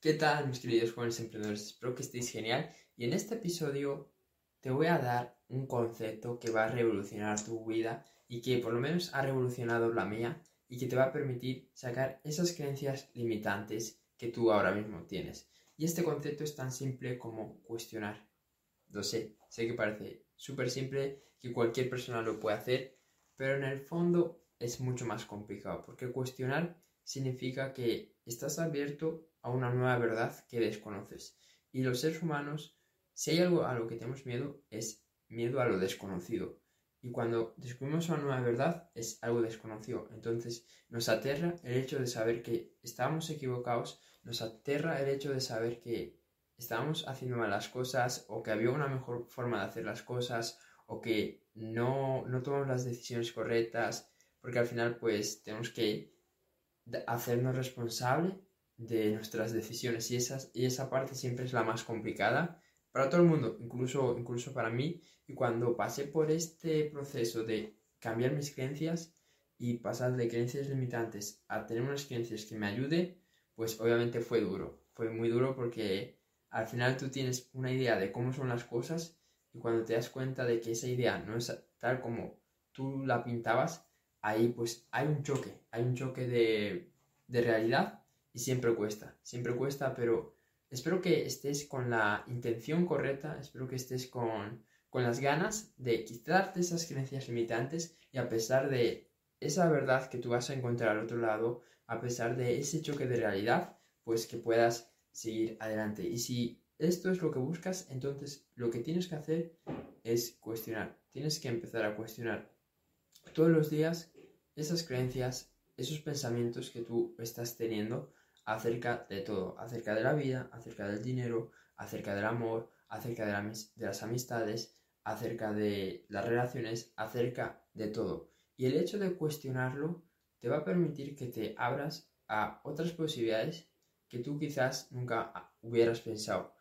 ¿Qué tal mis queridos jóvenes emprendedores? Espero que estéis genial y en este episodio te voy a dar un concepto que va a revolucionar tu vida y que por lo menos ha revolucionado la mía y que te va a permitir sacar esas creencias limitantes que tú ahora mismo tienes. Y este concepto es tan simple como cuestionar. Lo sé, sé que parece súper simple, que cualquier persona lo puede hacer, pero en el fondo es mucho más complicado porque cuestionar significa que estás abierto a una nueva verdad que desconoces. Y los seres humanos, si hay algo a lo que tenemos miedo, es miedo a lo desconocido. Y cuando descubrimos una nueva verdad, es algo desconocido. Entonces nos aterra el hecho de saber que estábamos equivocados, nos aterra el hecho de saber que estábamos haciendo mal las cosas o que había una mejor forma de hacer las cosas o que no, no tomamos las decisiones correctas, porque al final pues tenemos que hacernos responsable de nuestras decisiones y, esas, y esa parte siempre es la más complicada para todo el mundo, incluso, incluso para mí. Y cuando pasé por este proceso de cambiar mis creencias y pasar de creencias limitantes a tener unas creencias que me ayude, pues obviamente fue duro. Fue muy duro porque al final tú tienes una idea de cómo son las cosas y cuando te das cuenta de que esa idea no es tal como tú la pintabas, ahí pues hay un choque, hay un choque de, de realidad y siempre cuesta, siempre cuesta, pero espero que estés con la intención correcta, espero que estés con, con las ganas de quitarte esas creencias limitantes y a pesar de esa verdad que tú vas a encontrar al otro lado, a pesar de ese choque de realidad, pues que puedas seguir adelante. Y si esto es lo que buscas, entonces lo que tienes que hacer es cuestionar. Tienes que empezar a cuestionar todos los días esas creencias, esos pensamientos que tú estás teniendo acerca de todo, acerca de la vida, acerca del dinero, acerca del amor, acerca de, las amistades, acerca de las relaciones, acerca de todo. Y el hecho de cuestionarlo te va a permitir que te abras a otras posibilidades que tú quizás nunca hubieras pensado.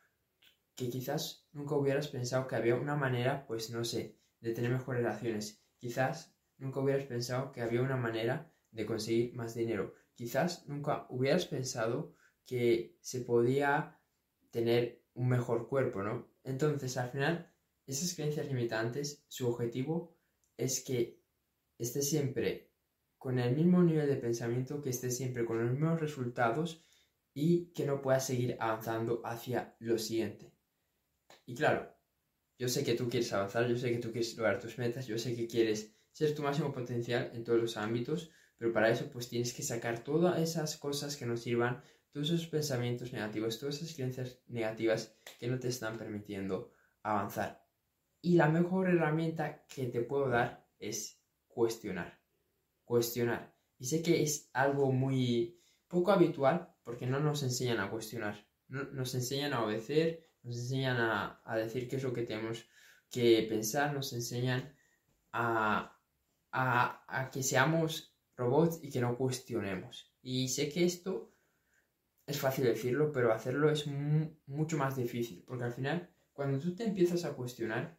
Que quizás nunca hubieras pensado que había una manera, pues no sé, de tener mejores relaciones. Quizás nunca hubieras pensado que había una manera de conseguir más dinero quizás nunca hubieras pensado que se podía tener un mejor cuerpo, ¿no? Entonces, al final, esas creencias limitantes, su objetivo es que estés siempre con el mismo nivel de pensamiento, que estés siempre con los mismos resultados y que no puedas seguir avanzando hacia lo siguiente. Y claro, yo sé que tú quieres avanzar, yo sé que tú quieres lograr tus metas, yo sé que quieres ser tu máximo potencial en todos los ámbitos, pero para eso pues tienes que sacar todas esas cosas que nos sirvan, todos esos pensamientos negativos, todas esas creencias negativas que no te están permitiendo avanzar. Y la mejor herramienta que te puedo dar es cuestionar. Cuestionar. Y sé que es algo muy poco habitual porque no nos enseñan a cuestionar. No, nos enseñan a obedecer, nos enseñan a, a, decir qué es lo que tenemos que pensar, nos enseñan a, a, que seamos robots y que no cuestionemos. Y sé que esto es fácil decirlo, pero hacerlo es mucho más difícil, porque al final, cuando tú te empiezas a cuestionar,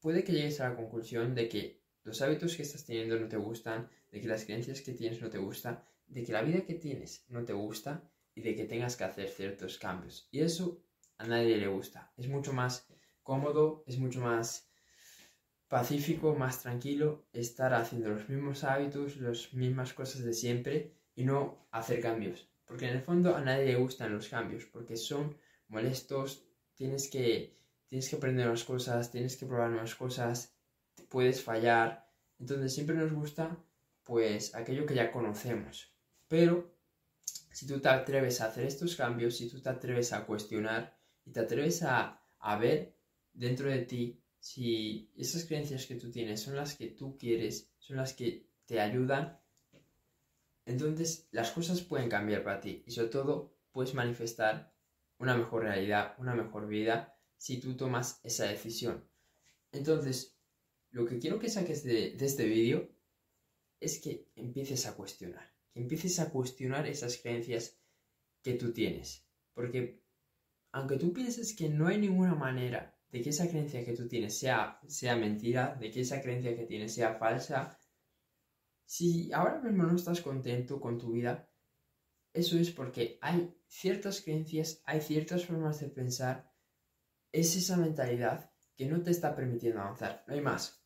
puede que llegues a la conclusión de que los hábitos que estás teniendo no te gustan, de que las creencias que tienes no te gustan, de que la vida que tienes no te gusta y de que tengas que hacer ciertos cambios. Y eso a nadie le gusta. Es mucho más cómodo, es mucho más pacífico, más tranquilo, estar haciendo los mismos hábitos, las mismas cosas de siempre y no hacer cambios. Porque en el fondo a nadie le gustan los cambios, porque son molestos, tienes que, tienes que aprender nuevas cosas, tienes que probar nuevas cosas, puedes fallar. Entonces siempre nos gusta pues aquello que ya conocemos. Pero si tú te atreves a hacer estos cambios, si tú te atreves a cuestionar y te atreves a, a ver dentro de ti si esas creencias que tú tienes son las que tú quieres, son las que te ayudan, entonces las cosas pueden cambiar para ti y sobre todo puedes manifestar una mejor realidad, una mejor vida si tú tomas esa decisión. Entonces, lo que quiero que saques de, este vídeo es que empieces a cuestionar, que empieces a cuestionar esas creencias que tú tienes. Porque aunque tú pienses que no hay ninguna manera de que esa creencia que tú tienes sea, sea mentira, de que esa creencia que tienes sea falsa, si ahora mismo no estás contento con tu vida, eso es porque hay ciertas creencias, hay ciertas formas de pensar, es esa mentalidad que no te está permitiendo avanzar. No hay más.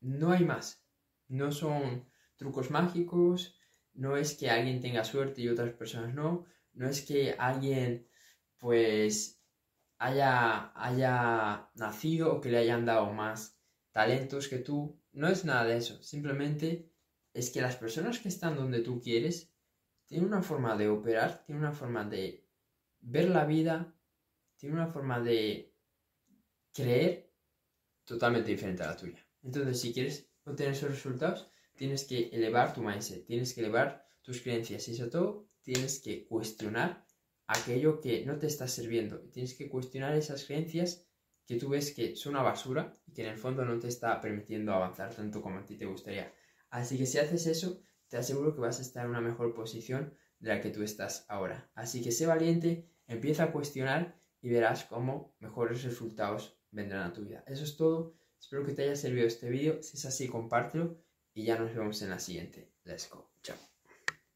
No hay más. No son trucos mágicos, no es que alguien tenga suerte y otras personas no, no es que alguien pues haya, haya nacido o que le hayan dado más talentos que tú, no es nada de eso, simplemente es que las personas que están donde tú quieres tienen una forma de operar, tienen una forma de ver la vida, tienen una forma de creer totalmente diferente a la tuya. Entonces, si quieres obtener esos resultados, tienes que elevar tu mindset, tienes que elevar tus creencias y sobre todo tienes que cuestionar aquello que no te está sirviendo. Tienes que cuestionar esas creencias que tú ves que son una basura y que en el fondo no te está permitiendo avanzar tanto como a ti te gustaría. Así que si haces eso, te aseguro que vas a estar en una mejor posición de la que tú estás ahora. Así que sé valiente, empieza a cuestionar y verás cómo mejores resultados vendrán a tu vida. Eso es todo. Espero que te haya servido este vídeo. Si es así, compártelo y ya nos vemos en la siguiente. Let's go.